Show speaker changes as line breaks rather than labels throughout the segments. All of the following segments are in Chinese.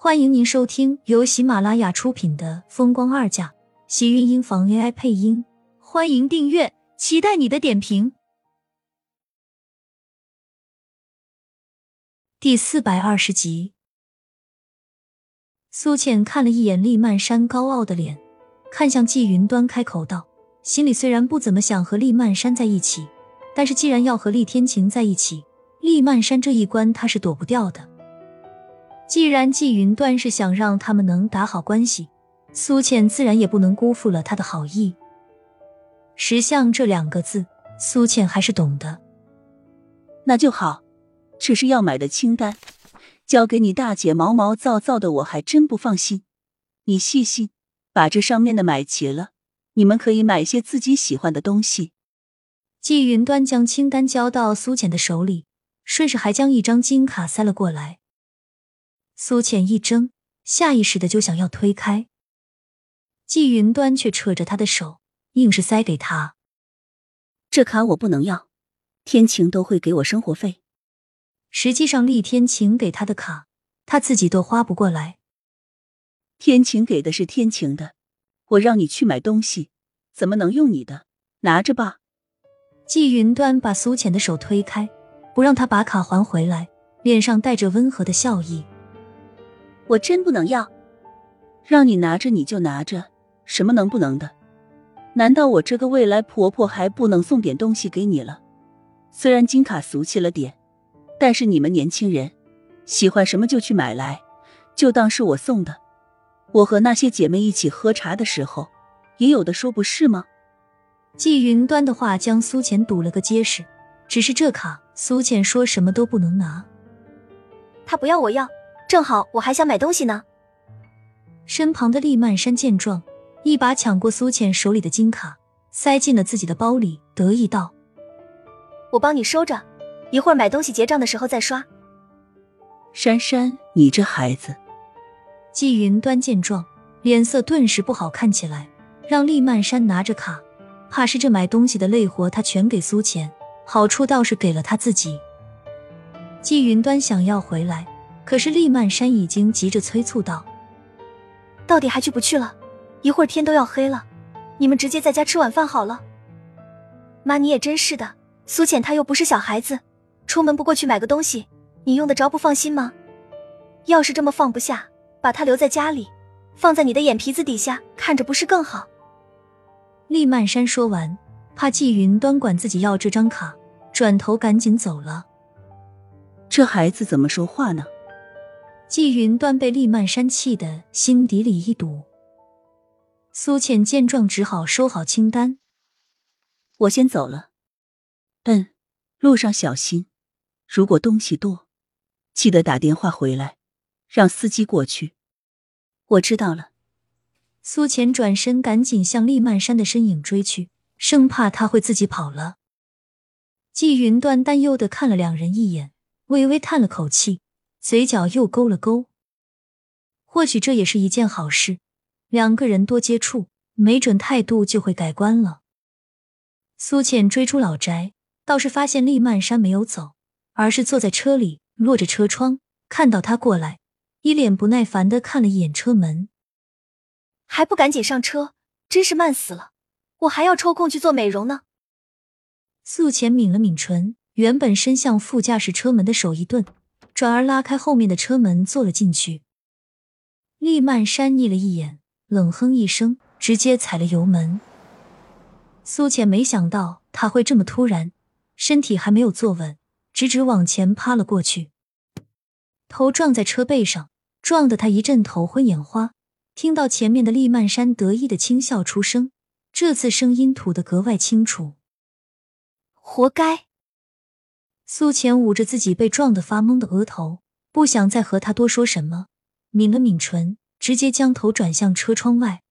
欢迎您收听由喜马拉雅出品的《风光二嫁》，喜运音房 AI 配音。欢迎订阅，期待你的点评。第四百二十集，苏倩看了一眼厉曼山高傲的脸，看向季云端，开口道：“心里虽然不怎么想和厉曼山在一起，但是既然要和厉天晴在一起，厉曼山这一关他是躲不掉的。”既然季云端是想让他们能打好关系，苏倩自然也不能辜负了他的好意。识相这两个字，苏倩还是懂的。
那就好，这是要买的清单，交给你大姐毛毛躁躁的，我还真不放心。你细心，把这上面的买齐了，你们可以买些自己喜欢的东西。
季云端将清单交到苏浅的手里，顺势还将一张金卡塞了过来。苏浅一怔，下意识的就想要推开，季云端却扯着他的手，硬是塞给他。
这卡我不能要，天晴都会给我生活费。
实际上，厉天晴给他的卡，他自己都花不过来。
天晴给的是天晴的，我让你去买东西，怎么能用你的？拿着吧。
季云端把苏浅的手推开，不让他把卡还回来，脸上带着温和的笑意。
我真不能要，让你拿着你就拿着，什么能不能的？难道我这个未来婆婆还不能送点东西给你了？虽然金卡俗气了点，但是你们年轻人喜欢什么就去买来，就当是我送的。我和那些姐妹一起喝茶的时候，也有的说不是吗？
季云端的话将苏浅堵了个结实，只是这卡苏浅说什么都不能拿。
她不要，我要。正好我还想买东西呢。
身旁的厉曼山见状，一把抢过苏浅手里的金卡，塞进了自己的包里，得意道：“
我帮你收着，一会儿买东西结账的时候再刷。”
珊珊，你这孩子。
季云端见状，脸色顿时不好看起来，让厉曼山拿着卡，怕是这买东西的累活他全给苏浅，好处倒是给了他自己。季云端想要回来。可是厉曼山已经急着催促道：“
到底还去不去了？一会儿天都要黑了，你们直接在家吃晚饭好了。”妈，你也真是的，苏浅她又不是小孩子，出门不过去买个东西，你用得着不放心吗？要是这么放不下，把她留在家里，放在你的眼皮子底下看着不是更好？
厉曼山说完，怕季云端管自己要这张卡，转头赶紧走了。
这孩子怎么说话呢？
季云端被厉曼山气得心底里一堵，苏浅见状只好收好清单。
我先走了。嗯，路上小心，如果东西多，记得打电话回来，让司机过去。我知道了。
苏浅转身赶紧向厉曼山的身影追去，生怕他会自己跑了。季云端担忧的看了两人一眼，微微叹了口气。嘴角又勾了勾，或许这也是一件好事。两个人多接触，没准态度就会改观了。苏浅追出老宅，倒是发现厉曼山没有走，而是坐在车里，落着车窗。看到他过来，一脸不耐烦的看了一眼车门，
还不赶紧上车，真是慢死了！我还要抽空去做美容呢。
苏浅抿了抿唇，原本伸向副驾驶车门的手一顿。转而拉开后面的车门，坐了进去。厉曼山睨了一眼，冷哼一声，直接踩了油门。苏浅没想到他会这么突然，身体还没有坐稳，直直往前趴了过去，头撞在车背上，撞得他一阵头昏眼花。听到前面的厉曼山得意的轻笑出声，这次声音吐得格外清楚：“
活该。”
苏浅捂着自己被撞得发懵的额头，不想再和他多说什么，抿了抿唇，直接将头转向车窗外。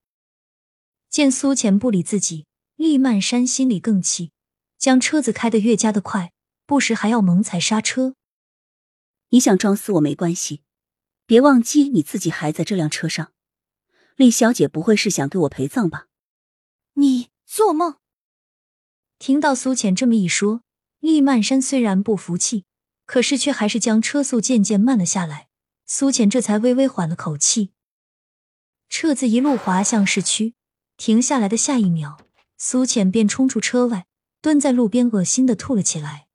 见苏浅不理自己，厉曼山心里更气，将车子开得越加的快，不时还要猛踩刹车。
你想撞死我没关系，别忘记你自己还在这辆车上。厉小姐不会是想给我陪葬吧？
你做梦！
听到苏浅这么一说。厉曼山虽然不服气，可是却还是将车速渐渐慢了下来，苏浅这才微微缓了口气。车子一路滑向市区，停下来的下一秒，苏浅便冲出车外，蹲在路边，恶心的吐了起来。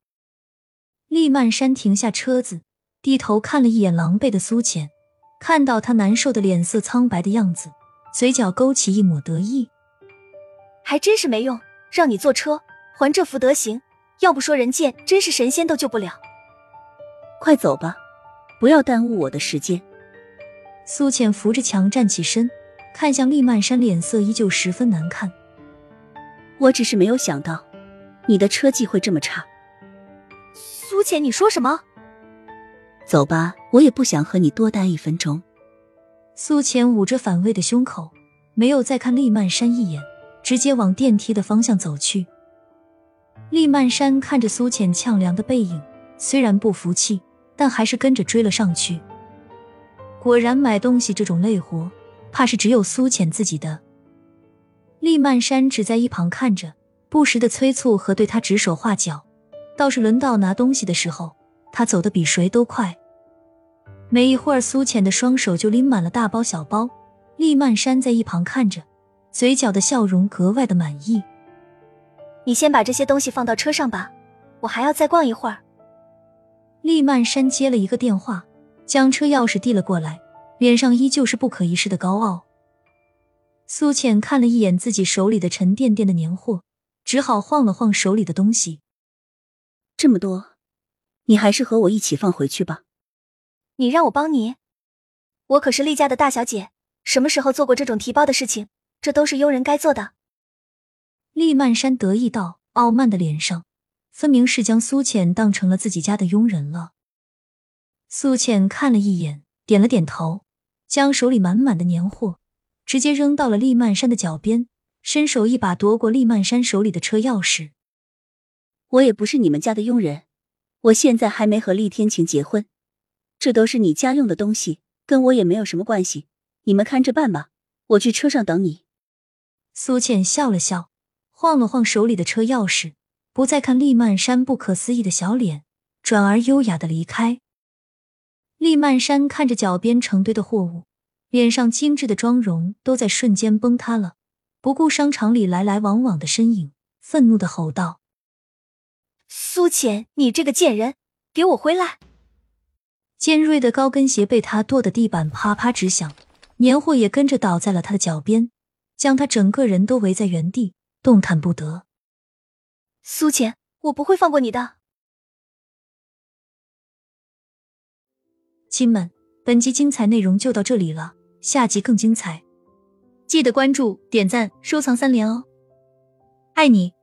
厉曼山停下车子，低头看了一眼狼狈的苏浅，看到他难受的脸色苍白的样子，嘴角勾起一抹得意。
还真是没用，让你坐车，还这副德行，要不说人贱，真是神仙都救不了。
快走吧，不要耽误我的时间。
苏浅扶着墙站起身，看向厉曼山，脸色依旧十分难看。
我只是没有想到，你的车技会这么差。
苏浅，你说什么？
走吧，我也不想和你多待一分钟。
苏浅捂着反胃的胸口，没有再看厉曼山一眼，直接往电梯的方向走去。厉曼山看着苏浅呛凉的背影，虽然不服气，但还是跟着追了上去。果然，买东西这种累活，怕是只有苏浅自己的。厉曼山只在一旁看着，不时的催促和对他指手画脚。倒是轮到拿东西的时候，他走得比谁都快。没一会儿，苏浅的双手就拎满了大包小包。厉曼山在一旁看着，嘴角的笑容格外的满意。
你先把这些东西放到车上吧，我还要再逛一会儿。
厉曼山接了一个电话，将车钥匙递了过来，脸上依旧是不可一世的高傲。苏浅看了一眼自己手里的沉甸甸的年货，只好晃了晃手里的东西。
这么多，你还是和我一起放回去吧。
你让我帮你？我可是厉家的大小姐，什么时候做过这种提包的事情？这都是佣人该做的。
厉曼山得意道，傲慢的脸上分明是将苏浅当成了自己家的佣人了。苏浅看了一眼，点了点头，将手里满满的年货直接扔到了厉曼山的脚边，伸手一把夺过厉曼山手里的车钥匙。
我也不是你们家的佣人，我现在还没和厉天晴结婚，这都是你家用的东西，跟我也没有什么关系。你们看着办吧，我去车上等你。
苏倩笑了笑，晃了晃手里的车钥匙，不再看厉曼山不可思议的小脸，转而优雅的离开。厉曼山看着脚边成堆的货物，脸上精致的妆容都在瞬间崩塌了，不顾商场里来来往往的身影，愤怒的吼道。
苏浅，你这个贱人，给我回来！
尖锐的高跟鞋被他跺得地板啪啪直响，年货也跟着倒在了他的脚边，将他整个人都围在原地，动弹不得。
苏浅，我不会放过你的！
亲们，本集精彩内容就到这里了，下集更精彩，记得关注、点赞、收藏三连哦！爱你。